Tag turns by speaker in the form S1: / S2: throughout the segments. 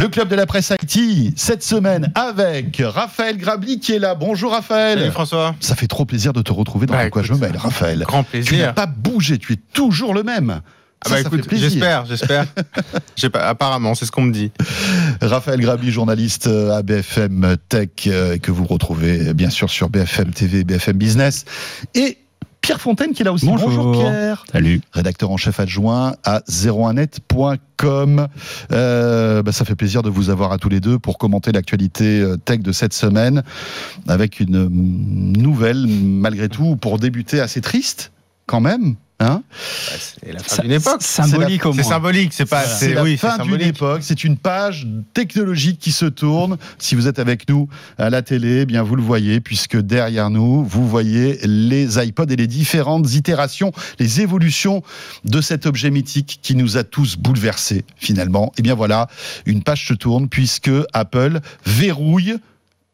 S1: Le club de la presse IT, cette semaine avec Raphaël Grabli qui est là. Bonjour Raphaël.
S2: Salut François.
S1: Ça fait trop plaisir de te retrouver dans
S2: Bah,
S1: De quoi je me mêle, Raphaël.
S2: Grand
S1: Tu n'as
S2: plaisir.
S1: pas bougé, tu es toujours le même.
S2: Ah bah
S1: ça
S2: écoute,
S1: plaisir.
S2: j'espère, j'espère. Apparemment, c'est ce qu'on me dit.
S1: Raphaël Grabli, journaliste euh, à BFM Tech, euh, que vous retrouvez euh, bien sûr sur BFM TV, BFM Business. Et Pierre Fontaine qui est là aussi.
S3: Bonjour.
S1: Pierre.
S3: Salut.
S1: rédacteur en chef adjoint à 01net.com. Euh, bah, ça fait plaisir de vous avoir à tous les deux pour commenter l'actualité euh, tech de cette semaine avec une nouvelle, malgré tout, pour débuter assez triste quand même. Hein
S2: Bah, c'est la fin d'une époque.
S3: Symbolique au
S2: C'est
S3: moins.
S2: symbolique, c'est pas.
S1: C'est
S2: C'est
S1: la
S2: oui, c'est
S1: fin d'une époque, c'est une page technologique qui se tourne. Si vous êtes avec nous à la télé, eh bien vous le voyez, puisque derrière nous, vous voyez les iPods et les différentes itérations, les évolutions de cet objet mythique qui nous a tous bouleversés finalement. Et bien voilà, une page se tourne puisque Apple verrouille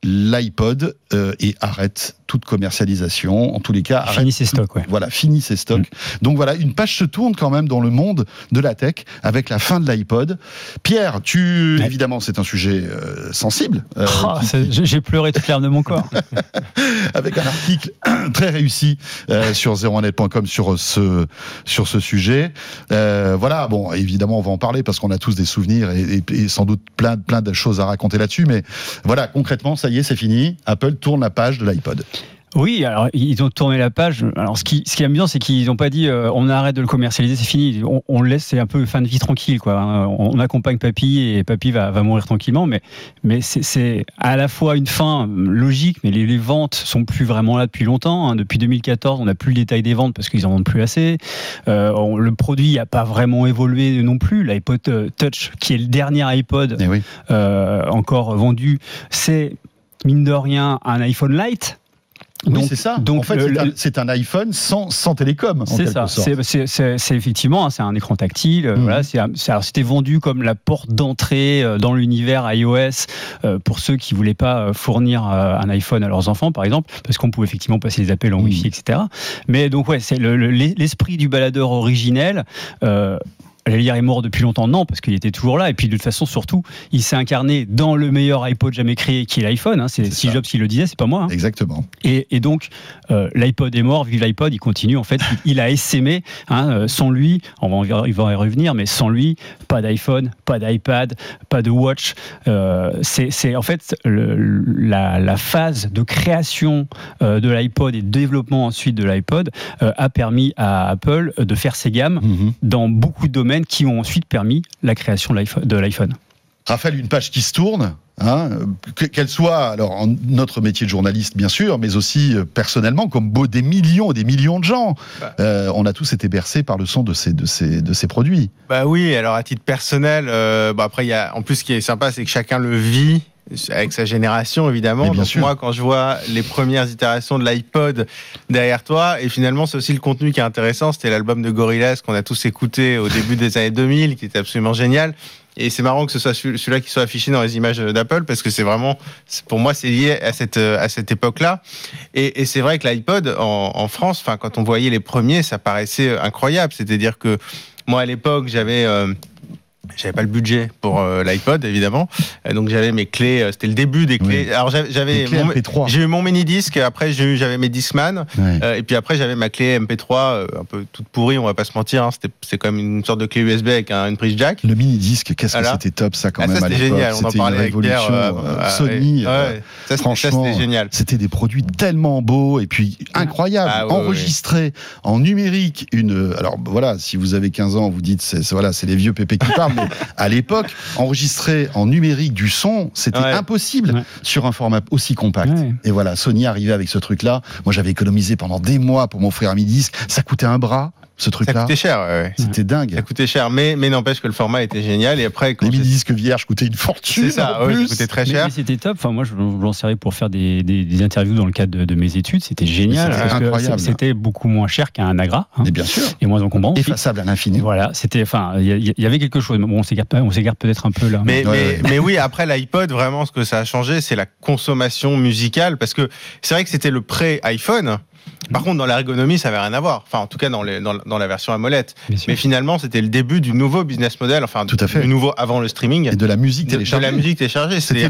S1: l'iPod euh, et arrête toute commercialisation. En tous les cas, arrête
S3: Fini ses stocks, ouais.
S1: voilà, fini ses stocks.
S3: Mm.
S1: Donc voilà, une page se tourne quand même dans le monde de la tech avec la fin de l'iPod. Pierre, tu
S3: Ouais.
S1: évidemment c'est un sujet euh, sensible euh,
S3: Ah,
S1: qui-
S3: j'ai pleuré toute l'herbe de mon corps.
S1: avec un article très réussi sur 01net.com sur ce sur ce sujet. Voilà, bon, évidemment on va en parler parce qu'on a tous des souvenirs et, et- et sans doute plein plein de choses à raconter là-dessus. Mais voilà, concrètement, ça y est, c'est fini. Apple tourne la page de l'iPod.
S3: Oui, alors ils ont tourné la page. Alors ce qui, ce qui est amusant, c'est qu'ils n'ont pas dit euh, on arrête de le commercialiser, c'est fini. On, on le laisse, c'est un peu fin de vie tranquille, quoi. hein. On accompagne papy et papy va, va mourir tranquillement, mais, mais c'est- à la fois une fin logique, mais les, les ventes sont plus vraiment là depuis longtemps. hein. Depuis 2014, on n'a plus le détail des ventes parce qu'ils en vendent plus assez. Euh, on- le produit n'a pas vraiment évolué non plus. L'iPod euh, Touch, qui est le dernier iPod
S1: Eh oui.
S3: euh, encore vendu, c'est mine de rien un iPhone Lite.
S1: Oui,
S3: Donc-
S1: c'est ça.
S3: donc
S1: en fait, c'est un- iPhone sans, sans télécom.
S3: C'est ça. C'est- effectivement, hein, c'est un écran tactile. euh,
S1: Mhm.
S3: Voilà, c'était vendu comme la porte d'entrée euh, dans l'univers iOS euh, pour ceux qui voulaient pas fournir un iPhone à leurs enfants, par exemple, parce qu'on pouvait effectivement passer les appels en
S1: Mhm.
S3: Wi-Fi, etc. Mais donc ouais, c'est le- le- l'esprit du baladeur originel. Euh, J'allais dire est mort depuis longtemps, non, parce qu'il était toujours là. Et puis de toute façon, surtout, il s'est incarné dans le meilleur iPod jamais créé, qui est l'iPhone. hein. C'est Steve. Jobs qui le disait, c'est pas moi. hein.
S1: Exactement.
S3: Et, et donc, euh, l'iPod est mort, vive l'iPod, il continue. En fait, il, il a essaimé. Hein, euh, sans lui, on va, il va y revenir, mais sans lui, pas d'iPhone, pas d'iPad, pas de Watch. Euh, c'est en fait le- la, la phase de création euh, de l'iPod et de développement ensuite de l'iPod a permis à Apple de faire ses gammes
S1: Mhm.
S3: dans beaucoup de domaines qui ont ensuite permis la création de l'iPhone-.
S1: Raphaël, une page qui se tourne, hein, que- qu'elle soit alors en notre métier de journaliste bien sûr, mais aussi euh, personnellement, comme beau des millions et des millions de gens,
S2: Bah.
S1: euh, on a tous été bercés par le son de ces de ces de ces produits.
S2: Bah oui, alors à titre personnel, euh, bah après, il y a, en plus, ce qui est sympa, c'est que chacun le vit avec sa génération, évidemment.
S1: Bien
S2: Donc
S1: sûr.
S2: moi, quand je vois les premières itérations de l'iPod derrière toi, et finalement, c'est aussi le contenu qui est intéressant. C'était l'album de Gorillaz qu'on a tous écouté au début des années 2000, qui était absolument génial. Et c'est marrant que ce soit celui- celui-là qui soit affiché dans les images d'Apple parce que c'est vraiment, pour moi, c'est lié à cette à cette époque-là. Et, et c'est vrai que l'iPod en, en France, enfin, quand on voyait les premiers, ça paraissait incroyable. C'est-à-dire que moi, à l'époque, j'avais euh, j'avais pas le budget pour euh, l'iPod évidemment, Euh, donc j'avais mes clés. euh, C'était le début des clés.
S1: Oui.
S2: Alors j'avais- j'avais
S1: Les clés
S2: mon-
S1: MP3.
S2: j'ai eu mon mini disque. Après j'avais mes Discman.
S1: Ouais.
S2: Et puis après, j'avais ma clé MP3, euh, un peu toute pourrie, on va pas se mentir. Hein, C'était c'est comme une sorte de clé USB avec un- une prise jack.
S1: Le mini disque, qu'est-ce que c'était top ça quand
S2: Ah,
S1: même
S2: c'était génial. On en parlait avec Pierre.
S1: Sony.
S2: ouais. Ça,
S1: franchement,
S2: c'était génial.
S1: C'était des produits tellement beaux et puis incroyables,
S2: Ah, ouais,
S1: enregistrés en numérique. Une, alors voilà, si vous avez 15 ans, vous dites c'est- voilà, c'est les vieux pépés qui parlent, mais à l'époque, enregistrer en numérique du son, c'était
S2: Ouais.
S1: impossible
S3: Ouais.
S1: sur un format aussi compact.
S3: Ouais.
S1: Et voilà, Sony arrivait avec ce truc-là. Moi, j'avais économisé pendant des mois pour m'offrir un mini disque. Ça coûtait un bras, ce
S2: Ça
S1: truc-là.
S2: coûtait cher. ouais.
S1: C'était dingue.
S2: Ça coûtait cher, mais mais n'empêche que le format était génial. Et après, quand
S1: Les mini disques vierges coûtaient une fortune.
S2: c'est ça,
S1: en
S2: ouais, ça
S1: plus.
S2: coûtait très cher.
S3: mais c'était top. Enfin, moi, je m'en servais pour faire des, des- des interviews dans le cadre de, de mes études. C'était génial.
S1: c'était
S3: parce que
S1: incroyable.
S3: C'était beaucoup moins cher qu'un Agra hein,
S1: Et bien sûr,
S3: et moins encombrant.
S1: effaçable à l'infini.
S3: voilà, c'était. Enfin, il y, avait quelque chose. mais Bon, on s'égare, pas- on s'égare peut-être un peu là.
S2: Mais,
S1: Ouais,
S2: mais,
S1: ouais.
S2: mais oui, après l'iPod, vraiment, ce que ça a changé, c'est la consommation musicale. Parce que c'est vrai que c'était le pré-iPhone. Par contre, dans l'ergonomie, ça avait rien à voir. Enfin, en tout cas, dans, les, dans, dans la version AMOLED. Mais finalement, c'était le début du nouveau business model, enfin,
S1: Tout à fait.
S2: du nouveau avant le streaming.
S1: Et de la musique
S2: de, de
S1: téléchargée.
S2: la musique téléchargée.
S1: C'était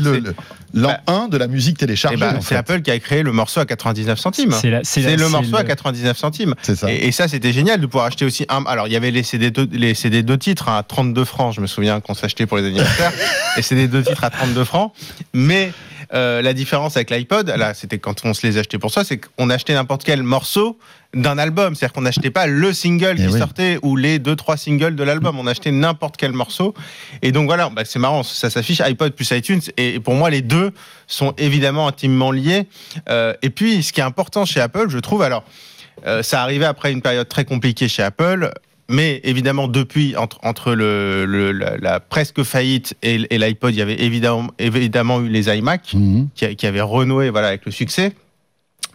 S1: l'an 1 de la musique téléchargée.
S2: c'est. Apple qui a créé le morceau à 99 centimes.
S3: C'est
S2: le morceau à
S3: le-
S2: 99 centimes.
S1: Ça.
S2: Et, et ça, c'était génial de pouvoir acheter aussi un. Alors, il y avait les CD deux, les CD deux titres hein, à 32 francs. Je me souviens qu'on s'achetait pour les anniversaires. les CD deux titres à 32 francs. Mais euh, la différence avec l'iPod, là, c'était quand on se les achetait pour soi, c'est qu'on achetait n'importe quel morceau d'un album. C'est-à-dire qu'on n'achetait pas le single
S1: Eh
S2: qui
S1: oui.
S2: sortait ou les deux, trois singles de l'album. On achetait n'importe quel morceau. Et donc voilà, bah, c'est marrant. Ça s'affiche iPod plus iTunes. Et pour moi, les deux sont évidemment intimement liés. Euh, et puis, ce qui est important chez Apple, je trouve, alors, euh, ça arrivait après une période très compliquée chez Apple. Mais évidemment, depuis, entre, entre le, le- la, la presque faillite et, et l'iPod, il y avait évidemment, évidemment eu les iMac
S1: Mhm.
S2: qui, avaient renoué voilà, avec le succès.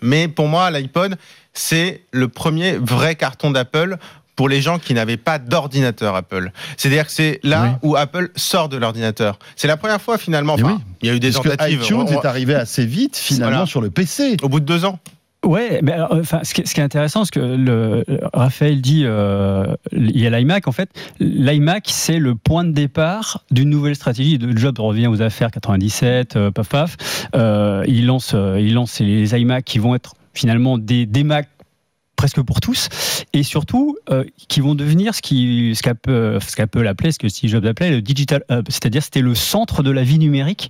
S2: Mais pour moi, l'iPod, c'est le premier vrai carton d'Apple pour les gens qui n'avaient pas d'ordinateur Apple. C'est-à-dire que c'est là où Apple sort de l'ordinateur. C'est la première fois finalement. Enfin,
S1: oui.
S2: Il y a eu des
S1: Parce que
S2: tentatives.
S1: iTunes
S2: on-
S1: est arrivé assez vite, finalement,
S2: Voilà.
S1: sur le PC.
S2: Au bout de deux ans.
S3: Ouais, mais alors, enfin, ce qui, est- intéressant, c'est que Raphaël dit, euh, il y a l'iMac. En fait, l'iMac, c'est le point de départ d'une nouvelle stratégie. De Jobs revient aux affaires 97, euh, paf paf. Euh, il lance, euh, il lance les iMac qui vont être finalement des, Mac presque pour tous, et surtout qui vont devenir ce qui- ce qu'Apple ce qu'Apple appelait, ce que Steve Jobs appelait le digital hub, c'est-à-dire c'était le centre de la vie numérique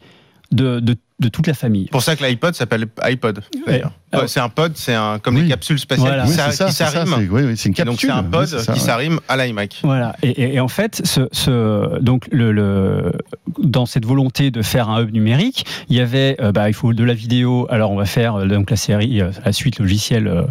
S3: de, de, de toute la famille.
S2: pour ça que l'iPod s'appelle iPod. d'ailleurs.
S3: Ouais.
S2: Ouais, C'est un pod, c'est un comme
S1: Oui.
S2: les capsules spatiales
S3: Voilà.
S2: qui,
S1: Oui, ça,
S2: s'arriment.
S1: c'est une
S2: Donc
S1: capsule.
S2: c'est un pod
S1: Oui, c'est ça,
S2: qui
S1: ouais.
S2: s'arrime à l'iMac.
S3: Voilà. Et, et- et en fait, ce, ce- donc le, le- dans cette volonté de faire un hub numérique, il y avait, euh, bah, il faut de la vidéo. Alors on va faire euh, donc la série, euh, la suite logicielle euh,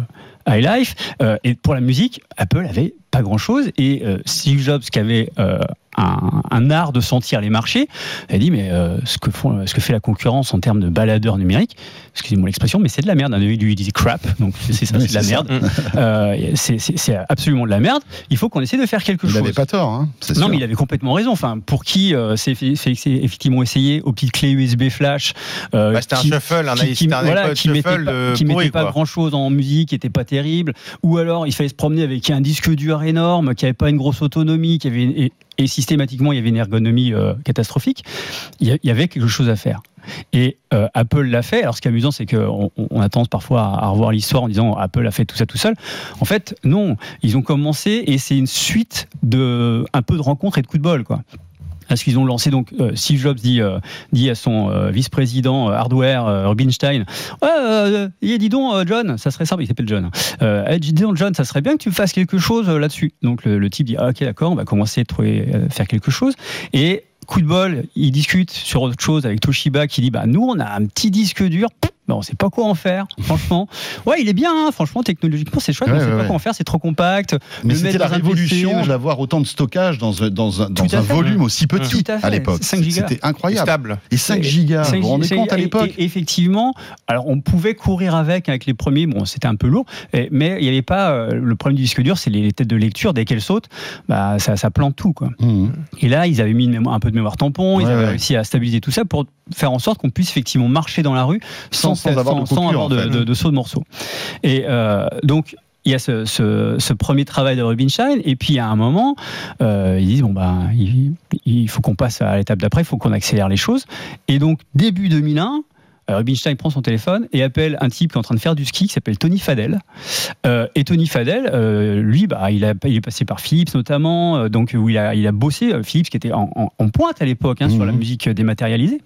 S3: iLife. Euh, et pour la musique, Apple avait pas grand chose. Et euh, Steve Jobs, qui avait euh, un, un art de sentir les marchés, a dit mais euh, ce que font, ce que fait la concurrence en termes de baladeurs numériques, excusez-moi l'expression, mais c'est de la merde. Lui, lui il disait crap, donc c'est ça,
S1: Oui,
S3: c'est de la merde. Euh, c'est- absolument de la merde. Il faut qu'on essaie de faire quelque
S1: Il
S3: chose.
S1: n'avait pas tort, hein,
S3: Non,
S1: sûr.
S3: mais il avait complètement raison. Enfin, pour qui c'est effectivement essayé aux petites clés USB flash,
S2: Bah, c'était un
S3: qui-
S2: shuffle, un,
S3: qui, qui-
S2: un
S3: voilà, qui mettait pas, qui mettait pas
S2: quoi.
S3: grand chose en musique, qui était pas terrible, ou alors il fallait se promener avec un disque dur énorme, qui avait pas une grosse autonomie, qui avait et, systématiquement il y avait une ergonomie euh, catastrophique. Il y, avait quelque chose à faire. Et euh, Apple l'a fait. Alors ce qui est amusant, c'est qu'on on, on a tendance parfois à, à revoir l'histoire en disant Apple a fait tout ça tout seul. En fait, non. Ils ont commencé et c'est une suite de un peu de rencontres et de coups de bol, quoi. Parce qu'ils ont lancé. Donc euh, Steve Jobs dit, euh, dit à son euh, vice-président hardware Rubinstein ouais, dis donc John ça serait simple il s'appelle John eh, dis donc John ça serait bien que tu me fasses quelque chose là-dessus donc le, type dit ah, ok d'accord on va commencer à trouver, faire quelque chose. Et coup de bol il discute sur autre chose avec Toshiba qui dit bah nous on a un petit disque dur mais on sait pas quoi en faire franchement ouais il est bien hein, franchement technologiquement c'est chouette
S1: Ouais,
S3: mais on sait
S1: ouais,
S3: pas
S1: ouais.
S3: quoi en faire c'est trop compact
S1: Mais c'était la révolution d'avoir autant de stockage dans un, dans un, dans un
S3: fait.
S1: volume aussi petit
S3: à
S1: l'époque.
S3: 5 gigas.
S1: C'était incroyable.
S2: Stable.
S1: Et 5
S3: Et-
S1: gigas, vous vous rendez
S3: C'est-
S1: compte à
S3: et-
S1: l'époque
S3: Effectivement, alors on pouvait courir avec avec les premiers, bon c'était un peu lourd, mais il n'y avait pas euh, le problème du disque dur, c'est les, têtes de lecture dès qu'elles sautent, bah ça, ça plante tout quoi.
S1: Mhm.
S3: Et là ils avaient mis une mémoire- un peu de mémoire tampon, ils avaient
S1: ouais.
S3: réussi à stabiliser tout ça pour faire en sorte qu'on puisse effectivement marcher dans la rue
S1: Sans-
S3: sans,
S1: sans avoir de
S3: avoir
S1: en
S3: de,
S1: fait.
S3: de- de saut de morceaux. Et euh, donc il y a ce, ce- ce premier travail de Rubinstein, et puis à un moment, euh, ils disent bon bah il, il faut qu'on passe à l'étape d'après, il faut qu'on accélère les choses. Et donc début 2001. euh, Rubinstein prend son téléphone et appelle un type qui est en train de faire du ski qui s'appelle Tony Fadell. Euh, et Tony Fadell, euh, lui, bah, il, a, il est passé par Philips notamment, euh, donc où il a, il a bossé. Philips qui était en, en- en pointe à l'époque hein, sur
S1: Mhm.
S3: la musique dématérialisée.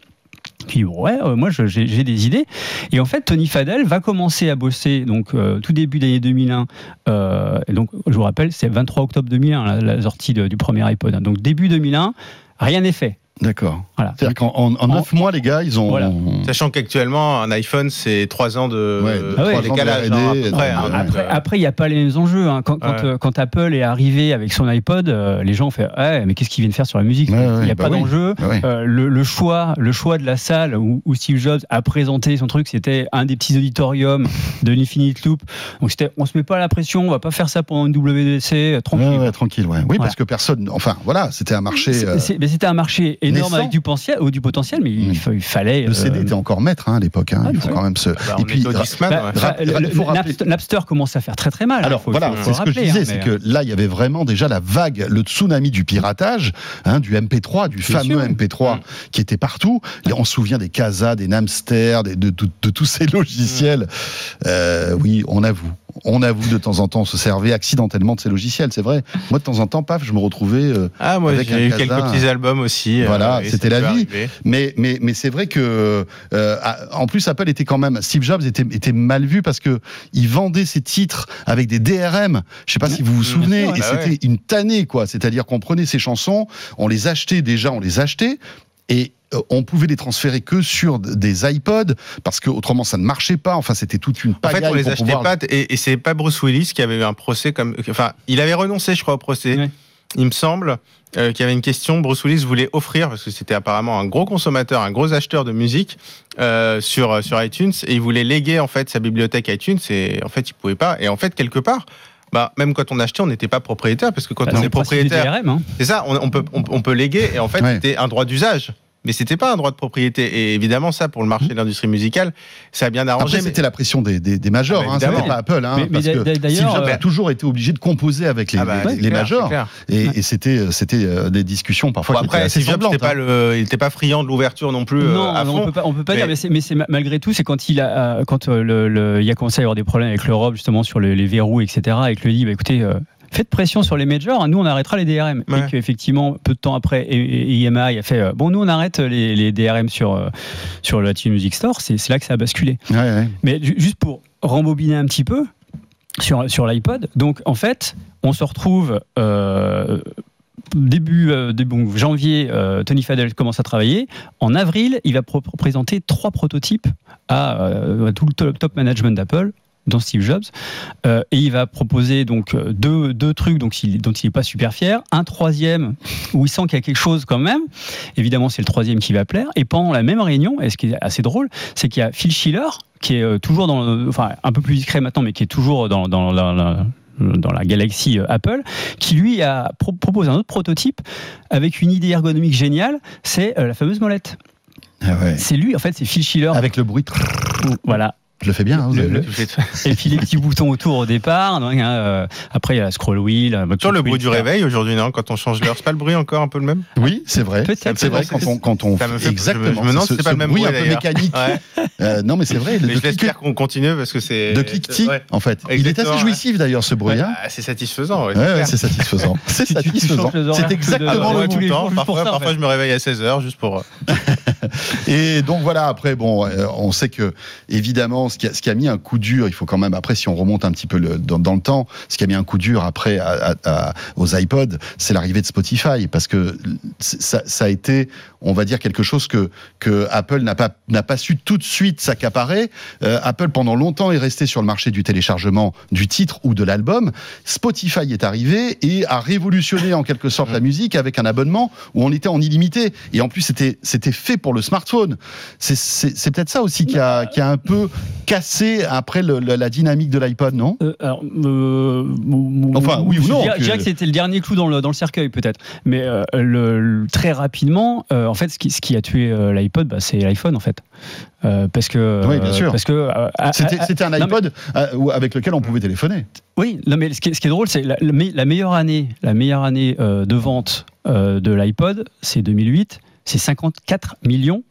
S3: Puis ouais, euh, moi j'ai des idées. Et en fait, Tony Fadell va commencer à bosser donc euh, tout début d'année 2001. euh, donc je vous rappelle, c'est 23 octobre 2001 la, la sortie du premier iPod. hein. Donc début 2001, rien n'est fait.
S1: D'accord.
S3: Voilà.
S1: C'est-à-dire qu'en en, en 9 mois, les gars, ils ont.
S3: Voilà.
S2: Sachant qu'actuellement, un iPhone, c'est 3 ans de
S1: Ouais,
S2: de
S1: Ah ouais,
S2: décalage,
S1: de R&D,
S2: hein,
S3: Après,
S2: euh,
S3: après, il n'y a pas les mêmes enjeux. hein. Quand, quand,
S2: Ouais.
S3: euh, quand Apple est arrivé avec son iPod, euh, les gens ont fait ouais, mais qu'est-ce qu'ils viennent faire sur la musique? Il
S1: ouais,
S3: n'y a
S1: bah
S3: pas
S1: oui.
S3: d'enjeu.
S1: Ah ouais.
S3: Euh, le, le choix, le choix de la salle où, où Steve Jobs a présenté son truc, c'était un des petits auditoriums de l'Infinite Loop. Donc c'était, on se met pas la pression, on va pas faire ça pendant une WDC, tranquille.
S1: Ouais, ouais, tranquille, ouais. Oui,
S3: Voilà.
S1: parce que personne. Enfin, voilà, c'était un marché. Euh,
S3: mais c'était un marché énorme
S1: naissant.
S3: avec du potentiel, ou du potentiel mais il,
S1: Mm.
S3: il fallait.
S1: Le CD
S3: euh,
S1: était encore maître hein, à l'époque. hein,
S3: Ah,
S1: il faut quand même se.
S2: Bah,
S1: et puis,
S3: Napster, commence à faire très très mal.
S1: Alors
S3: hein, faut-
S1: voilà, c'est ce que je disais, c'est que là, il y avait vraiment déjà la vague, le tsunami du piratage, du MP3, du fameux
S3: sûr.
S1: MP3
S2: Mm.
S1: qui était partout. Et on se souvient des Casa, des Namster, de, tous ces logiciels. Euh, oui, on avoue. On avoue de temps en temps, on se servait accidentellement de ces logiciels, c'est vrai. Moi, de temps en temps, paf, je me retrouvais. euh,
S2: Ah, moi,
S1: Avec
S2: j'ai eu quelques petits albums aussi. euh,
S1: Voilà, c'était la vie.
S2: arriver.
S1: Mais, mais, mais c'est vrai que, euh, en plus, Apple était quand même, Steve Jobs était, était mal vu parce que il vendait ses titres avec des DRM. Je sais pas si vous vous
S2: Mmh,
S1: souvenez, et
S2: ouais. Bah
S1: c'était une tannée, quoi. C'est-à-dire qu'on prenait ses chansons, on les achetait déjà, on les achetait, et euh, on pouvait les transférer que sur des iPods parce que autrement ça ne marchait pas. Enfin, c'était toute une
S2: En
S1: pagaille
S2: fait, on les achetait
S1: pouvoir-
S2: pas, et, et c'est pas Bruce Willis qui avait eu un procès comme. Enfin, il avait renoncé, je crois, au procès. Il me semble euh, qu'il y avait une question. Bruce Willis voulait offrir, parce que c'était apparemment un gros consommateur, un gros acheteur de musique euh, sur, sur iTunes, et il voulait léguer en fait sa bibliothèque iTunes, et en fait, il pouvait pas. Et en fait, quelque part, bah, même quand on achetait, on n'était pas propriétaire, parce que quand
S3: bah,
S2: on est propriétaire,
S3: DRM, hein.
S2: c'est ça, on, on peut, on, on peut léguer, et en fait,
S1: Ouais.
S2: c'était un droit d'usage. Mais c'était pas un droit de propriété. Et évidemment, ça, pour le marché de l'industrie musicale, ça a bien arrangé.
S1: Après,
S2: mais-
S1: c'était la pression des, des, des majors,
S2: Ah
S1: hein, c'était
S2: évidemment.
S1: pas Apple, hein,
S3: Mais- mais
S1: parce que
S3: d'a- d'ailleurs,
S1: Steve Jobs
S3: euh,
S1: a toujours été obligé de composer avec les,
S2: Ah bah,
S1: les-
S2: c'est
S1: les
S2: clair,
S1: majors. Et, et c'était, c'était euh, des discussions parfois
S2: Bon,
S1: qui
S2: après,
S1: étaient assez
S2: pas
S1: hein.
S2: le, il était pas friand de l'ouverture non plus euh,
S3: non,
S2: à fond.
S3: on peut pas, on peut pas
S2: Mais-
S3: dire, mais c'est, mais c'est ma- malgré tout, c'est quand il a, euh, quand euh, le, le- il a commencé à y avoir des problèmes avec l'Europe justement sur le- les verrous, etc. Et que lui dit, bah, écoutez, euh, faites pression sur les majors, hein, nous on arrêtera les DRM.
S2: Ouais.
S3: Et qu'effectivement, peu de temps après, EMI a fait, euh, bon, nous on arrête les, les DRM sur euh, sur le Latin Music Store. C'est, là que ça a basculé.
S1: Ouais, ouais.
S3: Mais ju- juste pour rembobiner un petit peu sur, sur l'iPod, donc en fait, on se retrouve euh, début, euh, début janvier, euh, Tony Fadell commence à travailler. En avril, il va présenter trois prototypes à, euh, à tout le top, top management d'Apple dont Steve Jobs, Euh, et il va proposer donc euh, deux, deux trucs donc, dont il n'est pas super fier, un troisième où il sent qu'il y a quelque chose quand même, évidemment c'est le troisième qui va plaire, et pendant la même réunion, et ce qui est assez drôle, c'est qu'il y a Phil Schiller, qui est euh, toujours dans, enfin un peu plus discret maintenant, mais qui est toujours dans, dans dans la galaxie Apple, qui lui a pro- proposé un autre prototype avec une idée ergonomique géniale, c'est la fameuse molette.
S1: Ah ouais.
S3: C'est lui, en fait, c'est Phil Schiller.
S1: Avec le bruit,
S3: Voilà.
S1: Je le fais bien. hein, vous
S3: Le-
S1: avez
S3: le-
S1: vu
S3: Et puis les petits boutons autour au départ. donc, hein, euh, après, il y a la scroll wheel. euh,
S2: Sur le
S3: wheel,
S2: bruit du réveil aujourd'hui, non Quand on change l'heure, c'est pas le bruit encore un peu le même?
S1: Oui, c'est vrai.
S3: Peut-être.
S1: C'est vrai quand on, quand on
S2: fait-
S1: exactement.
S2: je me demande
S1: ce-
S2: si c'est pas
S1: ce
S2: le même
S1: bruit un peu mécanique.
S2: Ouais.
S1: Euh, non, mais c'est vrai.
S2: Mais
S1: de
S2: je qu'on continue parce que c'est.
S1: de cliquetis,
S2: Ouais.
S1: en fait. Il est assez jouissif d'ailleurs ce bruit. Hein.
S2: bah, c'est satisfaisant. c'est
S1: satisfaisant. C'est
S3: Tu- tu- tu
S1: satisfaisant. C'est exactement
S2: Ah bah,
S1: le
S2: tout temps. Parfois, je me réveille à 16h juste pour. euh,
S1: Et donc voilà, après, bon, on sait que, évidemment, ce qui, a, ce qui a mis un coup dur, il faut quand même, après, si on remonte un petit peu le, dans, dans le temps, ce qui a mis un coup dur après à- à- aux iPods, c'est l'arrivée de Spotify, parce que ça, ça a été, on va dire, quelque chose que, que Apple n'a pas, n'a pas su tout de suite s'accaparer. Euh, Apple, pendant longtemps, est resté sur le marché du téléchargement du titre ou de l'album. Spotify est arrivé et a révolutionné en quelque sorte la musique avec un abonnement où on était en illimité. Et en plus, c'était, c'était fait pour le smartphone. C'est, c'est, c'est peut-être ça aussi qui a, qui a un peu cassé après le- le- la dynamique de l'iPod, non
S3: Euh, alors, euh,
S1: Enfin, oui ou non,
S3: Je dirais que c'était le dernier clou dans le, dans le cercueil, peut-être. Mais euh, le, très rapidement, en fait, ce qui, ce qui a tué l'iPod, bah, c'est l'iPhone, en fait. Parce que.
S1: Oui, bien sûr.
S3: Parce que.
S1: C'était, un
S3: mais-
S1: iPod avec lequel on pouvait téléphoner.
S3: Oui, non, mais ce qui est, ce qui est drôle, c'est la, la me- la meilleure année, la meilleure année de vente de l'iPod, c'est 2008. C'est 54 millions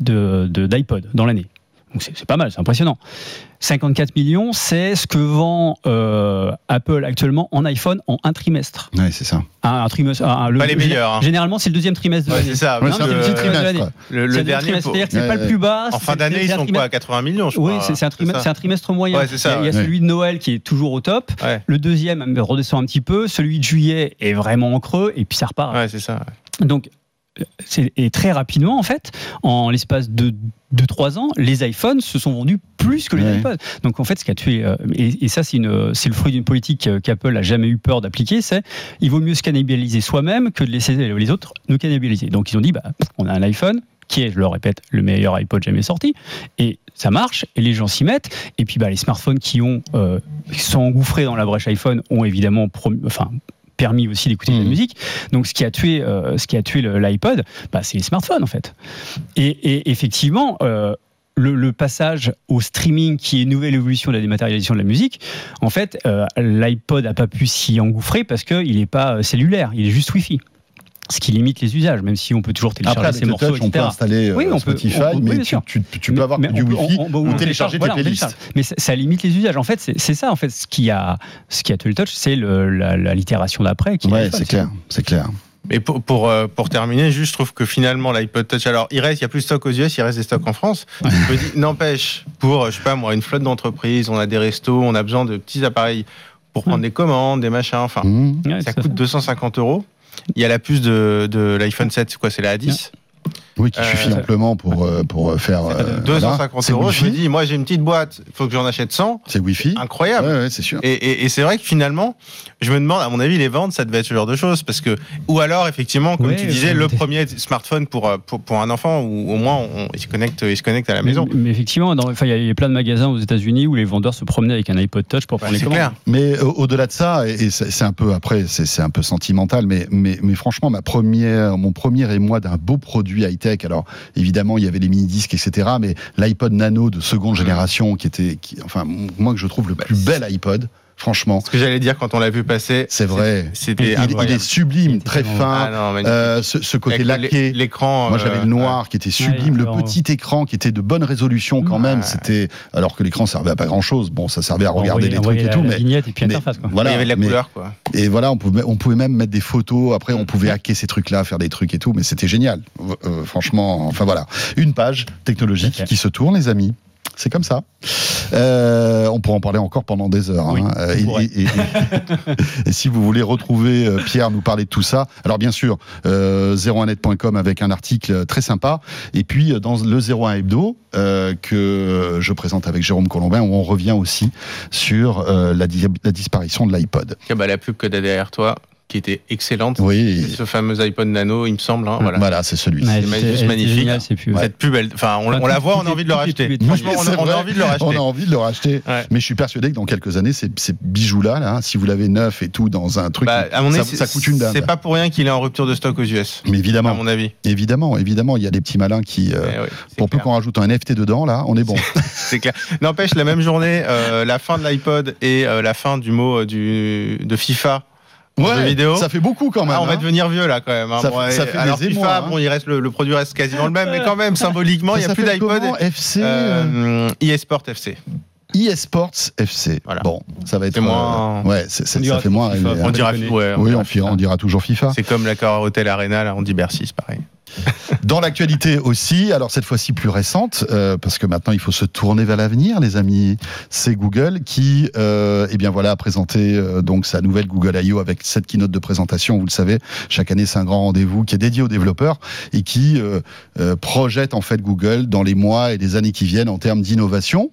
S3: de- d'iPod dans l'année. Donc c'est pas mal, c'est impressionnant. 54 millions, c'est ce que vend euh, Apple actuellement en iPhone en un trimestre.
S1: Ouais, c'est ça.
S3: Un, un trimestre. un- le-
S2: Pas les meilleurs, hein.
S3: Généralement, c'est le deuxième trimestre de
S2: Ouais,
S3: l'année.
S2: c'est ça.
S1: Ouais,
S3: non,
S1: petit
S3: le deuxième
S1: trimestre.
S2: Le,
S3: C'est
S2: le
S3: le
S2: dernier.
S3: trimestre.
S2: pour-
S3: C'est-à-dire que c'est pas le plus bas.
S2: En fin d'année, ils sont
S3: trimestre-
S2: quoi à 80 millions, je
S3: Oui,
S2: crois.
S3: c'est c'est un, trimestre-
S2: ça.
S3: c'est un trimestre moyen.
S2: Ça,
S3: il y a, celui de Noël qui est toujours au top.
S2: Ouais.
S3: Le deuxième redescend un petit peu. Celui de juillet est vraiment en creux. Et puis ça repart.
S2: Ouais, c'est ça. ouais.
S3: Donc, et très rapidement, en fait, en l'espace de 2-3 ans, les iPhones se sont vendus plus que les
S1: Ouais.
S3: iPods. Donc, en fait, ce qui a tué, euh, et, et ça, c'est le fruit d'une politique euh, qu'Apple a jamais eu peur d'appliquer, c'est il vaut mieux se cannibaliser soi-même que de laisser les autres nous cannibaliser. Donc, ils ont dit, bah, on a un iPhone qui est, je le répète, le meilleur iPod jamais sorti, et ça marche, et les gens s'y mettent, et puis bah, les smartphones qui ont, euh, qui sont engouffrés dans la brèche iPhone ont évidemment enfin, permis aussi d'écouter de la
S1: Mhm.
S3: musique. Donc ce qui a tué, euh, ce qui a tué l'iPod, bah, c'est les smartphones en fait. Et, et effectivement. euh, le, le passage au streaming, qui est une nouvelle évolution de la dématérialisation de la musique, en fait, euh, l'iPod n'a pas pu s'y engouffrer parce qu'il n'est pas cellulaire, il est juste Wi-Fi. Ce qui limite les usages, même si on peut toujours télécharger
S1: Après, le
S3: morceaux,
S1: touch, on peut
S3: etc.
S1: installer euh,
S3: Oui, on peut-
S1: Spotify,
S3: on- oui,
S1: mais tu,
S3: sûr.
S1: tu- tu peux avoir
S3: Mais
S1: du Wi-Fi
S3: on- on-
S1: ou
S3: on
S1: télécharger tes
S3: voilà,
S1: playlists.
S3: Mais ça, ça limite les usages. En fait, c'est ça. En fait, ce qui a, ce qui a tué le touch, c'est la, la l'itération d'après.
S1: Ouais,
S3: l'iPhone,
S1: c'est clair, c'est clair.
S2: Mais pour, pour, euh, pour terminer, juste, je trouve que finalement, l'iPod Touch, alors, il reste, il y a plus de stocks aux US, il reste des stocks en France. N'empêche, pour, je sais pas moi, une flotte d'entreprises, on a des restos, on a besoin de petits appareils pour prendre
S3: Ouais.
S2: des commandes, des machins, enfin,
S1: Mmh.
S3: Ouais,
S2: ça coûte
S3: fait.
S2: 250 euros. Il y a la puce de, l'iPhone 7, c'est quoi C'est la A10
S1: Oui, qui
S2: Euh,
S1: suffit amplement pour, euh, pour faire. euh, voilà.
S2: 250
S1: C'est
S2: euros. Je me
S1: Wi-Fi
S2: dis, moi j'ai une petite boîte, il faut que j'en achète 100.
S1: C'est Wi-Fi.
S2: Incroyable.
S1: Ouais, ouais, c'est sûr.
S2: Et, et- et c'est vrai que finalement, je me demande, à mon avis, les ventes, ça devait être ce genre de choses. Parce que, ou alors, effectivement, comme
S3: Ouais,
S2: tu disais, le premier smartphone pour, pour, pour un enfant, ou au moins, on- il, se connecte, il se connecte à la
S3: Mais,
S2: maison.
S3: mais effectivement, dans- enfin, il y a- plein de magasins aux États-Unis où les vendeurs se promenaient avec un iPod Touch pour prendre les commandes.
S2: clair.
S1: Mais au-delà de ça, et, et c'est un peu après, c'est c'est un peu sentimental, mais, mais, mais franchement, ma première, mon premier émoi d'un beau produit high-tech, alors évidemment, il y avait les mini-disques, etc., mais l'iPod Nano de seconde génération, qui était, qui, enfin, moi que je trouve le plus bel iPod, franchement,
S2: Ce que j'allais dire quand on l'a vu passer,
S1: c'est vrai.
S2: c'était
S1: Il, est sublime, très fin.
S2: Ah non.
S1: Euh, ce, ce côté
S2: Avec
S1: laqué.
S2: L'écran.
S1: Moi, j'avais
S2: euh,
S1: le noir qui était sublime, le petit écran qui était de bonne résolution quand
S3: Ouais.
S1: même. C'était alors que l'écran servait à pas grand chose. Bon, ça servait à regarder
S3: Envoyer-
S1: les trucs et tout,
S3: la
S1: mais
S3: vignette et puis
S1: mais-
S3: interface. Quoi.
S2: il y
S1: voilà.
S2: avait de la
S1: mais-
S2: couleur, quoi.
S1: Et voilà, on pouvait, on pouvait même mettre des photos. Après, on pouvait hacker ces trucs-là, faire des trucs et tout. Mais c'était génial. Euh, franchement, enfin voilà. Une page technologique qui se tourne, les amis. C'est comme ça. Euh, on pourra en parler encore pendant des heures.
S3: Oui,
S1: hein. Euh, et,
S3: pourrait.
S1: et- et- et si vous voulez retrouver euh, Pierre nous parler de tout ça, alors bien sûr, euh, 01net.com avec un article très sympa. Et puis dans le 01 Hebdo euh, que je présente avec Jérôme Colombin, où on revient aussi sur euh, la, di- la disparition de l'iPod.
S2: Ah bah, la pub que t'as derrière toi, qui était excellente.
S1: Oui.
S2: Ce fameux iPod Nano, il me semble. hein, voilà.
S1: Voilà, c'est celui-ci.
S3: Ouais,
S2: c'est magnifique,
S3: c'est plus.
S2: Cette pub, elle- enfin, on, la voit, on a envie de le racheter. Franchement, on on a envie de le racheter.
S1: On a envie de le racheter.
S2: Ouais.
S1: Mais je suis persuadé que dans quelques années, ces, ces bijoux-là, là, si vous l'avez neuf et tout dans un truc,
S2: Bah, à mon
S1: ça,
S2: avis,
S1: ça coûte une dinde.
S2: C'est pas pour rien qu'il est en rupture de stock aux US.
S1: Mais
S2: À
S1: évidemment,
S2: mon avis.
S1: évidemment, évidemment, il y a des petits malins qui, euh,
S2: c'est
S1: pour peu qu'on rajoute un NFT dedans, là, on est bon.
S2: C'est clair. N'empêche, la même journée, euh, la fin de l'iPod et euh, la fin du mot du, de FIFA. Jeu vidéo.
S1: ça fait beaucoup quand même.
S2: Ah, on va
S1: hein.
S2: devenir vieux là quand même. hein.
S1: Ça
S2: Bon,
S1: fait- ça fait
S2: alors
S1: des
S2: FIFA,
S1: émois, hein.
S2: bon, il reste le, le produit reste quasiment le même, mais quand même symboliquement, il
S1: Ça
S2: n'y a plus d'iPod.
S1: FC euh,
S2: eSport FC.
S1: eSports FC.
S2: Voilà.
S1: Bon, ça va être
S2: C'est moins-
S1: euh, ouais, c'est- c'est-
S3: On
S1: ça
S3: dira
S1: fait moins.
S3: FIFA,
S2: On dira, ouais, on
S1: Oui,
S2: dira
S1: on,
S2: FIFA.
S1: on dira toujours FIFA.
S2: C'est comme l'accord Hotel Arena, là, on dit Bercy, c'est pareil.
S1: Dans l'actualité aussi, alors cette fois-ci plus récente, euh, parce que maintenant il faut se tourner vers l'avenir, les amis. C'est Google qui, euh, eh bien voilà, a présenté euh, donc sa nouvelle Google I.O. avec cette keynote de présentation. Vous le savez, chaque année c'est un grand rendez-vous qui est dédié aux développeurs et qui euh, euh, projette en fait Google dans les mois et les années qui viennent en termes d'innovation.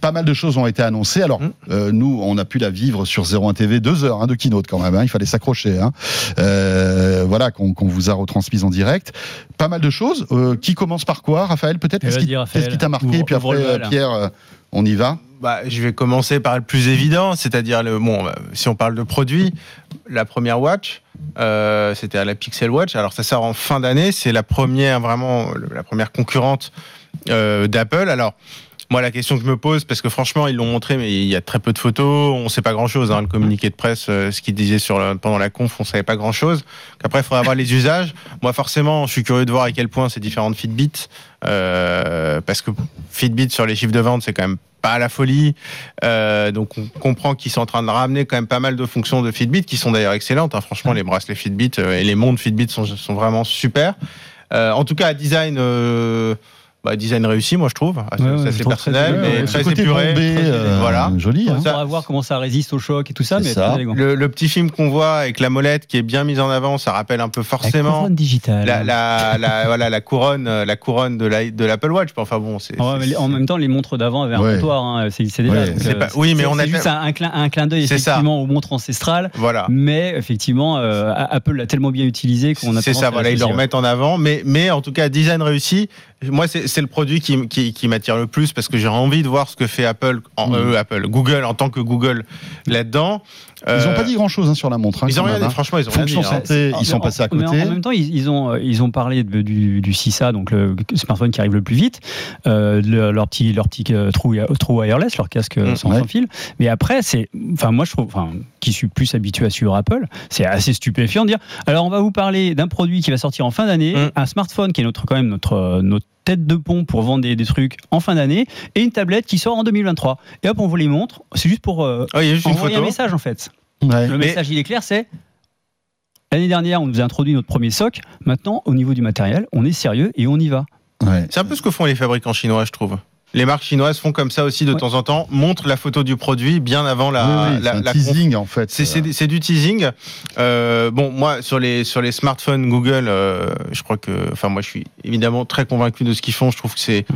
S1: Pas mal de choses ont été annoncées. Alors
S2: Mm.
S1: euh, nous, on a pu la vivre sur 01 TV deux heures hein, de keynote quand même. hein. il fallait s'accrocher. Hein. Euh, voilà qu'on qu'on vous a retransmise en direct. Pas mal de choses. Euh, qui commence par quoi, Raphaël Peut-être? Qu'est-ce qui t'a marqué?
S3: Ouvre-
S1: Puis après,
S3: le
S1: euh. Pierre, euh, on y va.
S2: Bah, je vais commencer par le plus évident, c'est-à-dire le bon. bah, Si on parle de produits, la première watch, euh, c'était la Pixel Watch. Alors ça sort en fin d'année, c'est la première vraiment la première concurrente euh, d'Apple. Alors moi, la question que je me pose, parce que franchement, ils l'ont montré, mais il y a très peu de photos, on sait pas grand-chose. Hein, le communiqué de presse, euh, ce qu'ils disaient sur le- pendant la conf, on savait pas grand-chose. Après, il faudrait avoir les usages. Moi, forcément, je suis curieux de voir à quel point c'est différent de Fitbit, euh, parce que Fitbit sur les chiffres de vente, c'est quand même pas la folie. Euh, donc on comprend qu'ils sont en train de ramener quand même pas mal de fonctions de Fitbit qui sont d'ailleurs excellentes. hein. Franchement, les bracelets Fitbit et les montres Fitbit sont, sont vraiment super. En tout cas, design, bah, design réussi, moi je trouve. Ah, ça,
S3: Ouais,
S2: ça, c'est personnel,
S3: très-
S2: mais
S3: ouais,
S2: très épuré.
S1: bombé,
S2: très-
S1: euh,
S2: voilà.
S1: joli. hein.
S3: On va voir comment ça résiste au choc et tout ça, mais
S1: ça.
S3: très élégant.
S2: Le, le petit film qu'on voit avec la molette qui est bien mise en avant, ça rappelle un peu
S3: La
S2: forcément
S3: couronne digitale.
S2: la, la, la- voilà, la couronne, euh, la couronne de la- de l'Apple Watch. Enfin bon, c'est.
S3: Ouais,
S2: c'est-
S3: mais en même temps, les montres d'avant avaient un
S1: Ouais.
S3: comptoir. hein, C'est déjà. Donc, euh,
S2: pas- oui, mais on a
S3: c'est juste un, un clin, un clin d'œil effectivement aux montres ancestrales.
S2: Voilà.
S3: Mais effectivement, euh, Apple l'a tellement bien utilisé qu'on a
S2: C'est
S3: tendance
S2: ça,
S3: à
S2: voilà, ils le remettent en avant. Mais, mais en tout cas, design réussi. Moi, c'est le produit qui, qui, qui m'attire le plus parce que j'ai envie de voir ce que fait Apple, en,
S3: Mm.
S2: euh, Apple, Google en tant que Google là-dedans.
S1: Ils n'ont
S2: Euh,
S1: pas dit grand-chose hein, sur la montre. hein,
S2: Ils ont rien dit,
S1: hein.
S2: franchement, ils ont rien dit.
S1: Fonction
S2: hein.
S1: santé, ils sont passés à
S3: mais
S1: côté.
S3: En, même temps, ils, ils ont, ils ont parlé de- du, du 6A, donc le smartphone qui arrive le plus vite, euh, le- leur petit, leur petit euh, trou, trou wireless, leur casque euh,
S2: Mm.
S3: sans,
S1: Ouais.
S3: sans fil. Mais après, c'est, enfin, moi, je trouve, enfin, qui suis plus habitué à suivre Apple, c'est assez stupéfiant de dire. Alors, on va vous parler d'un produit qui va sortir en fin d'année,
S2: Mm.
S3: un smartphone qui est notre, quand même notre, euh, notre tête de pont pour vendre des, des trucs en fin d'année, et une tablette qui sort en 2023. Et hop, on vous les montre. C'est juste pour euh,
S2: Oh, il y a juste
S3: envoyer un message, en fait.
S1: Ouais.
S3: Le
S2: Mais-
S3: message, il est clair, c'est l'année dernière, on nous a introduit notre premier soc. Maintenant, au niveau du matériel, on est sérieux et on y va.
S1: Ouais.
S2: C'est un peu ce que font les fabricants chinois, je trouve. Les marques chinoises font comme ça aussi de
S3: Ouais.
S2: temps en temps, montrent la photo du produit bien avant la,
S1: Oui, oui,
S2: la,
S1: c'est un
S2: la
S1: teasing en fait.
S2: C'est- du teasing. Euh, bon, moi, sur les, sur les smartphones Google, euh, je crois que. Enfin, moi, je suis évidemment très convaincu de ce qu'ils font. Je trouve que c'est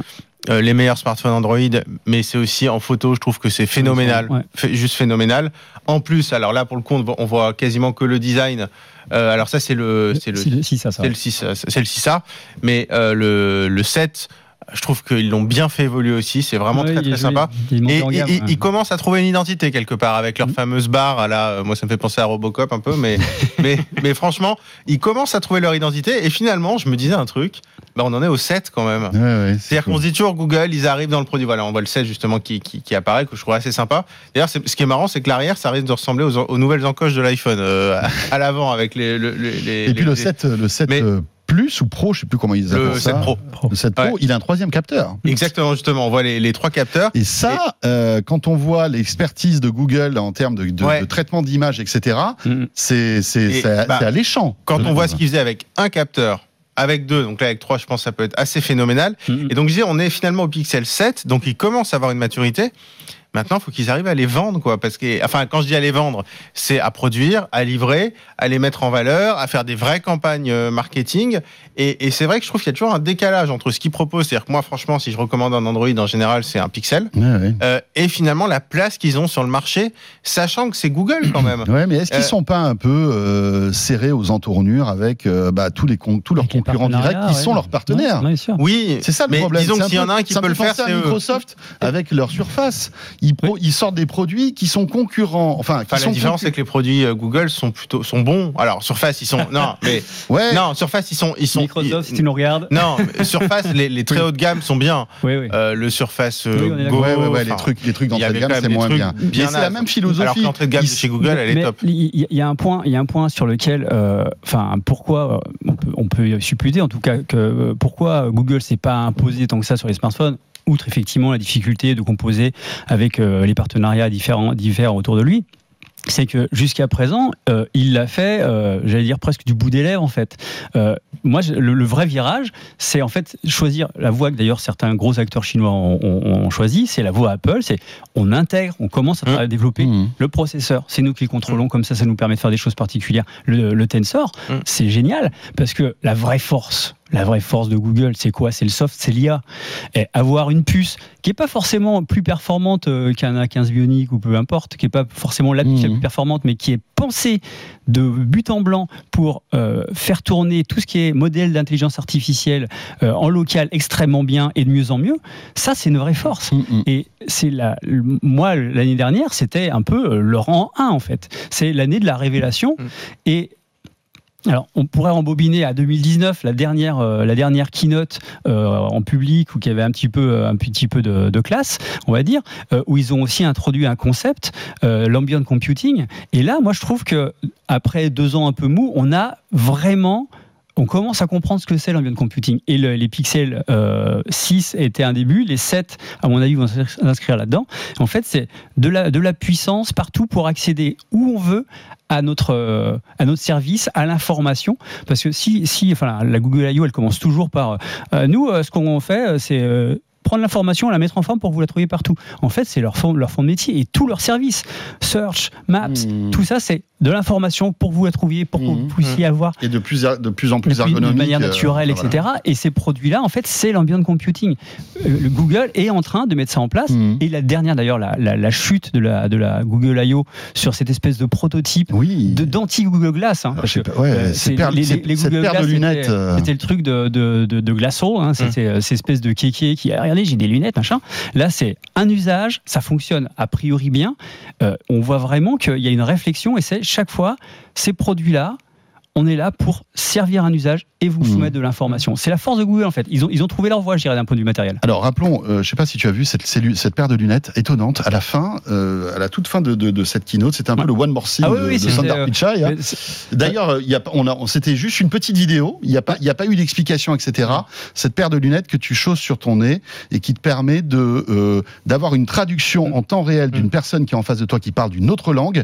S2: euh, les meilleurs smartphones Android, mais c'est aussi en photo, je trouve que c'est phénoménal.
S3: Ouais.
S2: Juste phénoménal. En plus, alors là, pour le coup, on voit- quasiment que le design. Euh, alors, ça, c'est le. C'est le
S3: ça, ça.
S2: c'est le 6, c'est le 6A, mais euh, le, le 7, je trouve qu'ils l'ont bien fait évoluer aussi. C'est vraiment
S3: Ouais,
S2: très très sympa. Et
S3: en
S2: et-
S3: gamme,
S2: et-
S3: ouais.
S2: ils commencent à trouver une identité quelque part avec leur
S3: Mm.
S2: fameuse barre. à la- moi, ça me fait penser à Robocop un peu, mais, mais, mais franchement, ils commencent à trouver leur identité. Et finalement, je me disais un truc, bah, on en est au 7 quand même.
S1: Ouais, ouais, c'est
S2: C'est-à-dire qu'on se dit toujours Google, ils arrivent dans le produit. Voilà, on voit le 7 justement qui, qui, qui apparaît, que je trouve assez sympa. D'ailleurs, ce qui est marrant, c'est que l'arrière, ça risque de ressembler aux, aux nouvelles encoches de l'iPhone euh, à, à l'avant avec les. le- le- les-
S1: Et puis le
S2: les-
S1: 7, le 7
S2: Mais-
S1: euh, Plus ou Pro, je sais plus comment ils appellent
S2: le
S1: ça.
S2: 7 Pro.
S1: Le 7 Pro,
S2: Ouais.
S1: il a un troisième capteur.
S2: Exactement, justement. On voit les, les trois capteurs.
S1: Et ça, euh, quand on voit l'expertise de Google en termes de, de-
S2: Ouais.
S1: de traitement d'image, etc.,
S3: Mm.
S1: c'est c'est-
S2: Et,
S1: c'est-
S2: bah,
S1: c'est alléchant.
S2: Quand on voit ce qu'ils faisaient avec un capteur, avec deux, donc là avec trois, je pense que ça peut être assez phénoménal.
S3: Mm.
S2: Et donc je dis, on est finalement au Pixel 7, donc ils commencent à avoir une maturité. Maintenant, il faut qu'ils arrivent à les vendre, quoi. Parce que, enfin, quand je dis à les vendre, c'est à produire, à livrer, à les mettre en valeur, à faire des vraies campagnes euh, marketing. Et, et c'est vrai que je trouve qu'il y a toujours un décalage entre ce qu'ils proposent. C'est-à-dire que moi, franchement, si je recommande un Android, en général, c'est un Pixel.
S1: Ouais, ouais.
S2: Euh, et finalement, la place qu'ils ont sur le marché, sachant que c'est Google quand même.
S1: Ouais, mais est-ce qu'ils
S2: Euh,
S1: sont pas un peu euh, serrés aux entournures avec euh, bah, tous, les con- tous leurs
S3: Avec les
S1: concurrents directs qui sont
S3: ouais.
S1: leurs partenaires?
S2: Oui,
S1: C'est ça le
S2: mais
S1: problème.
S2: disons s'il y en a un qui peut
S1: me
S2: le
S1: fait
S2: faire, c'est.
S1: Microsoft avec leur surface. Ils, pro- ils sortent des produits qui sont concurrents. Enfin, qui
S2: Enfin,
S1: sont
S2: la différence, c'est que les produits euh, Google sont plutôt sont bons. Alors Surface, ils sont non, mais
S1: Ouais.
S2: non, Surface, ils sont ils sont
S3: Microsoft, si
S2: ils-
S3: tu nous regardes.
S2: non, Surface, les, les très haut de gamme sont bien.
S3: Oui, oui.
S2: Euh, le Surface euh,
S3: Oui,
S2: Go,
S1: Ouais, ouais, ouais, les trucs, les trucs d'entrée de gamme, c'est moins bien.
S2: bien
S1: c'est la même philosophie.
S2: Alors que l'entrée de gamme de
S1: Ils-
S2: chez Google, elle est top.
S3: Il y, a un point, il y a un point sur lequel, euh, enfin, pourquoi euh, on peut, on peut supputer en tout cas que pourquoi Google s'est pas imposé tant que ça sur les smartphones, outre effectivement la difficulté de composer avec euh, les partenariats différents, divers autour de lui. C'est que jusqu'à présent, euh, il l'a fait, euh, j'allais dire presque du bout des lèvres en fait. Euh, moi, le, le vrai virage, c'est en fait choisir la voie que d'ailleurs certains gros acteurs chinois ont, ont- ont choisi, c'est la voie Apple, c'est on intègre, on commence à,
S2: Mmh.
S3: développer
S1: Mhm.
S3: le processeur, c'est nous qui le contrôlons, comme ça, ça nous permet de faire des choses particulières. Le, le Tensor, c'est génial, parce que la vraie force, la vraie force de Google, c'est quoi? C'est le soft, c'est l'IA. Et avoir une puce qui n'est pas forcément plus performante euh, qu'un A15 Bionic ou peu importe, qui n'est pas forcément la puce la
S1: Mhm.
S3: plus performante, mais qui est pensée de but en blanc pour euh, faire tourner tout ce qui est modèle d'intelligence artificielle euh, en local extrêmement bien et de mieux en mieux, ça, c'est une vraie force.
S1: Mhm.
S3: Et c'est la, moi l'année dernière, c'était un peu le rang 1 en fait. C'est l'année de la révélation.
S2: Mm.
S3: Et alors, on pourrait rembobiner à 2019, la dernière, euh, la dernière keynote euh, en public, il y avait un petit peu, euh, un petit peu de, classe, on va dire, où ils ont aussi introduit un concept, l'ambient computing. Et là, moi, je trouve que après deux ans un peu mou, on a vraiment on commence à comprendre ce que c'est l'ambient computing. Et le- les Pixel euh, 6 étaient un début, les 7, à mon avis, vont s'inscrire là-dedans. En fait, c'est de la, de la puissance partout pour accéder où on veut à notre, euh, à notre service, à l'information. Parce que si, si enfin, la Google I.O., elle commence toujours par euh, nous, euh, ce qu'on fait, euh, c'est. euh, prendre l'information, la mettre en forme pour que vous la trouviez partout. En fait, c'est leur fond, leur fond de métier et tout leur service. Search, Maps,
S1: Mhm.
S3: tout ça, c'est de l'information pour que vous la trouviez, pour que vous
S1: Mhm.
S3: puissiez avoir
S1: Et de plus, de plus en plus ergonomique.
S3: de manière
S1: euh,
S3: naturelle,
S1: voilà.
S3: etc. Et ces produits-là, en fait, c'est l'ambient computing. Euh, le Google est en train de mettre ça en place.
S1: Mhm.
S3: Et la dernière, d'ailleurs, la, la- la chute de la, de la Google I.O. sur cette espèce de prototype
S1: Oui.
S3: d'anti-Google Glass. hein, parce
S1: pas, ouais,
S3: euh, c'est- les,
S1: ces-
S3: les- les
S1: cette
S3: Google
S1: de
S3: Glass,
S1: lunettes.
S3: c'était-
S1: euh,
S3: C'était le truc de, de, de, de Glasso, hein, c'était euh, ces espèces de kékés qui, ah, regardez, j'ai des lunettes, machin. Là, c'est un usage, ça fonctionne a priori bien. Euh, on voit vraiment qu'il y a une réflexion et c'est chaque fois, ces produits-là, on est là pour servir un usage et vous soumettre de l'information. C'est la force de Google en fait. Ils ont, ils ont trouvé leur voie, je dirais, d'un point de vue matériel.
S1: Alors rappelons, euh, je ne sais pas si tu as vu cette, cette paire de lunettes étonnante à la fin, euh, à la toute fin de, de- de cette keynote, c'était un peu le one more thing
S3: Ah oui,
S1: de,
S3: oui,
S1: de Sundar
S3: euh,
S1: Pichai. hein. D'ailleurs, il y a, pas- on a, on- c'était juste une petite vidéo. Il n'y a pas, il y a pas eu d'explication, etc. Cette paire de lunettes que tu chausses sur ton nez et qui te permet de d'avoir une traduction en temps réel d'une personne qui est en face de toi qui parle d'une autre langue,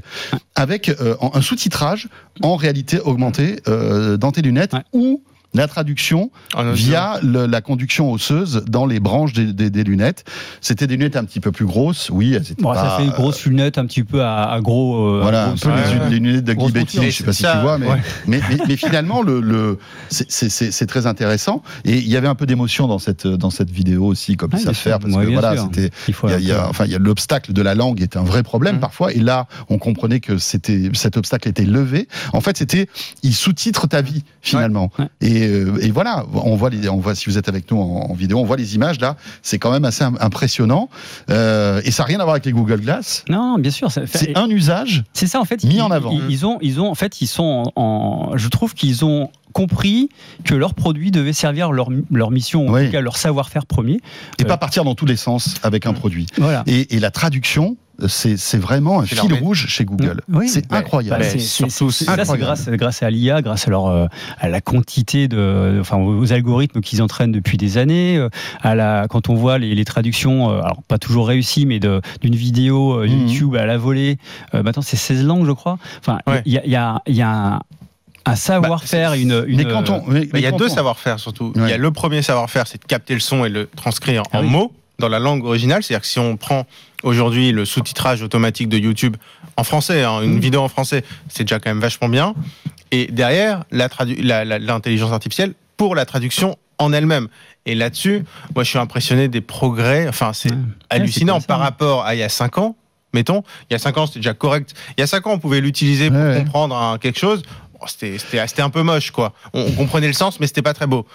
S1: avec un sous-titrage en réalité augmentée euh, dans tes lunettes
S3: Ouais.
S1: ou la traduction
S2: En audio.
S1: via le- la conduction osseuse dans les branches des, des- des lunettes. C'était des lunettes un petit peu plus grosses, oui, elles étaient
S3: bon,
S1: pas,
S3: ça fait une grosse lunette un petit peu à, à gros. euh,
S1: voilà,
S3: à
S1: un peu
S2: ouais,
S1: les,
S2: ouais.
S1: les lunettes de Guy Betty, je sais pas si
S2: Ça,
S1: tu vois, mais,
S2: ouais.
S1: mais, mais, mais finalement, le, le, c'est- très intéressant. Et il y avait un peu d'émotion dans cette, dans cette vidéo aussi, comme
S3: bien sûr.
S1: faire, parce
S3: Ouais,
S1: que voilà, c'était. Enfin, il y a l'obstacle de la langue est un vrai problème
S2: Mhm.
S1: parfois, et là, on comprenait que c'était cet obstacle était levé. En fait, c'était il sous-titre ta vie finalement.
S3: Ouais.
S1: Et, euh, et voilà, on voit les, on voit si vous êtes avec nous en, en vidéo, on voit les images là. C'est quand même assez im- impressionnant. Euh, et ça n'a rien à voir avec les Google Glass.
S3: Non, bien sûr.
S1: C'est un usage.
S3: C'est ça en fait.
S1: mis
S3: ils,
S1: en avant.
S3: Ils, ils ont, ils ont en fait, ils sont en. en- je trouve qu'ils ont compris que leur produit devait servir leur, leur mission, en
S1: Oui.
S3: tout cas leur savoir-faire premier.
S1: Et
S3: Euh,
S1: pas partir dans tous les sens avec un produit.
S3: Voilà.
S1: Et, et la traduction, c'est vraiment un fil rouge chez Google.
S3: Oui.
S1: c'est incroyable.
S3: Bah,
S2: surtout,
S3: c'est- grâce, grâce à l'IA, grâce à, leur, euh, à la quantité de, enfin, aux algorithmes qu'ils entraînent depuis des années. euh, À la, quand on voit les, les traductions, euh, alors pas toujours réussies, mais de- d'une vidéo
S1: Mhm.
S3: YouTube à la volée. euh, maintenant, c'est 16 langues, je crois. Enfin, il
S2: Ouais.
S3: y, a, il y a- il y a un, un savoir-faire,
S2: Bah,
S3: une, une.
S1: mais quand on, mais-
S2: Mais
S1: mais
S2: il y a deux savoir-faire surtout. Il
S1: Ouais.
S2: y a le premier savoir-faire, c'est de capter le son et le transcrire
S3: Ah
S2: en
S3: oui.
S2: mots dans la langue originale. C'est-à-dire que si on prend aujourd'hui le sous-titrage automatique de YouTube en français, hein, une
S3: Mhm.
S2: vidéo en français, c'est déjà quand même vachement bien. Et derrière, la tradu- la- la- l'intelligence artificielle pour la traduction en elle-même. Et là-dessus, moi, je suis impressionné des progrès. Enfin, c'est
S3: Ouais.
S2: hallucinant par rapport à il y a 5 ans. Mettons, il y a 5 ans, c'était déjà correct. Il y a 5 ans, on pouvait l'utiliser pour
S1: Ouais,
S2: comprendre quelque chose. Bon, c'était un peu moche, quoi. On, on comprenait le sens, mais c'était pas très beau.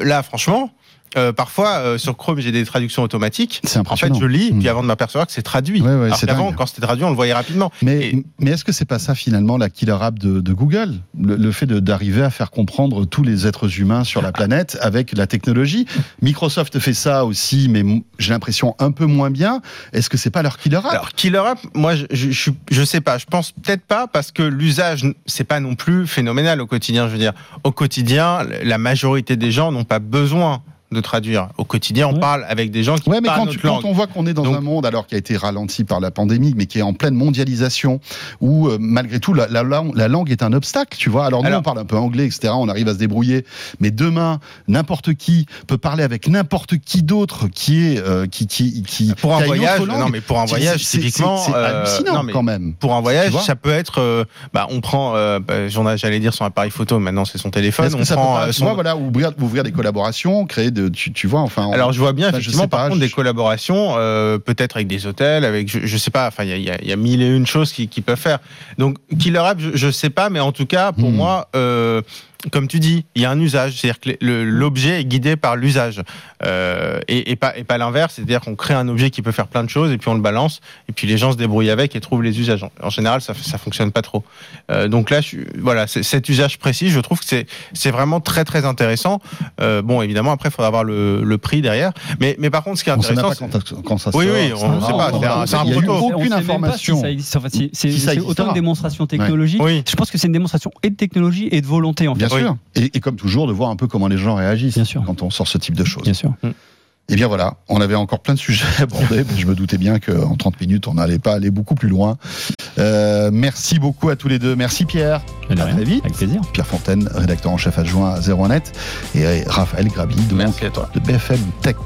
S2: Euh, Là, franchement, euh, parfois, euh, sur Chrome, j'ai des traductions automatiques.
S1: C'est
S2: En fait, je lis,
S1: Mm.
S2: puis avant de m'apercevoir que c'est traduit.
S1: Ouais, ouais,
S2: Alors
S1: dingue.
S2: quand c'était traduit, on le voyait rapidement.
S1: Mais,
S2: Et-
S1: mais est-ce que c'est pas ça finalement la killer app de, de Google? Le, le fait d'arriver à faire comprendre tous les êtres humains sur la planète avec la technologie? Microsoft fait ça aussi, mais j'ai l'impression un peu moins bien. Est-ce que c'est pas leur killer app?
S2: Alors, Killer App, moi, je, je, je, je sais pas. Je pense peut-être pas parce que l'usage, c'est pas non plus phénoménal au quotidien. Je veux dire, au quotidien, la majorité des gens n'ont pas besoin de traduire. Au quotidien, on
S3: Ouais.
S2: parle avec des gens qui
S1: Ouais, mais
S2: parlent
S1: quand,
S2: notre
S1: tu- quand
S2: langue.
S1: on voit qu'on est dans
S2: Donc-
S1: un monde alors qui a été ralenti par la pandémie, mais qui est en pleine mondialisation, où euh, malgré tout la, la lang- la langue est un obstacle, tu vois. Alors nous
S2: Alors-
S1: on parle un peu anglais, etc. On arrive à se débrouiller, mais demain n'importe qui peut parler avec n'importe qui d'autre qui est euh, qui qui qui
S2: Pour
S1: qui
S2: un voyage,
S1: langue.
S2: non mais pour un voyage, typiquement,
S1: c'est
S2: euh,
S1: hallucinant
S2: non,
S1: quand même.
S2: Pour un voyage, ça peut être, euh, bah, on prend, bah, j'allais dire son appareil photo, maintenant c'est son téléphone. On prend son-
S1: vois, voilà, ouvrir, ouvrir des collaborations, créer de, tu, tu vois, enfin.
S2: Alors je vois bien
S1: je
S2: effectivement par
S1: pas,
S2: contre
S1: je-
S2: des collaborations, euh, peut-être avec des hôtels, avec je, je sais pas, enfin il y a, y y mille et une choses qui, qui peuvent faire. Donc Killer App, je, je sais pas, mais en tout cas pour
S1: Hmm.
S2: moi, euh, comme tu dis, il y a un usage, c'est-à-dire que l'objet est guidé par l'usage euh, et, et pas et pas l'inverse, c'est-à-dire qu'on crée un objet qui peut faire plein de choses et puis on le balance et puis les gens se débrouillent avec et trouvent les usages. En, général, ça ça fonctionne pas trop. Euh, donc là, je, voilà, cet usage précis, je trouve que c'est c'est vraiment très très intéressant. Euh, bon, évidemment, après, il faudra avoir le, le prix derrière. Mais, mais par contre, ce qui est
S1: on sait même
S2: intéressant,
S1: pas
S2: c'est-
S1: quand, quand ça
S2: Oui,
S1: sort.
S2: oui,
S1: ça-
S2: on sait pas, c'est un- proto.
S3: On
S1: aucune
S3: pas
S1: information.
S3: si. Enfin, c'est
S1: Si
S3: autant une démonstration technologique.
S2: oui.
S3: Je pense que c'est une démonstration et de technologie et de volonté en fait.
S1: Sûr. Et, et comme toujours, de voir un peu comment les gens réagissent
S3: Bien sûr.
S1: quand on sort ce type de choses.
S3: Bien sûr.
S1: Et bien voilà, on avait encore plein de sujets à aborder, mais je me doutais bien qu'en 30 minutes, on n'allait pas aller beaucoup plus loin. Euh, merci beaucoup à tous les deux. Merci Pierre.
S3: De
S1: À
S3: rien.
S1: très vite.
S3: Avec plaisir.
S1: Pierre Fontaine, rédacteur en chef adjoint à 01net, et Raphaël Grabi, donc,
S2: Merci à toi.
S1: de BFM Tech.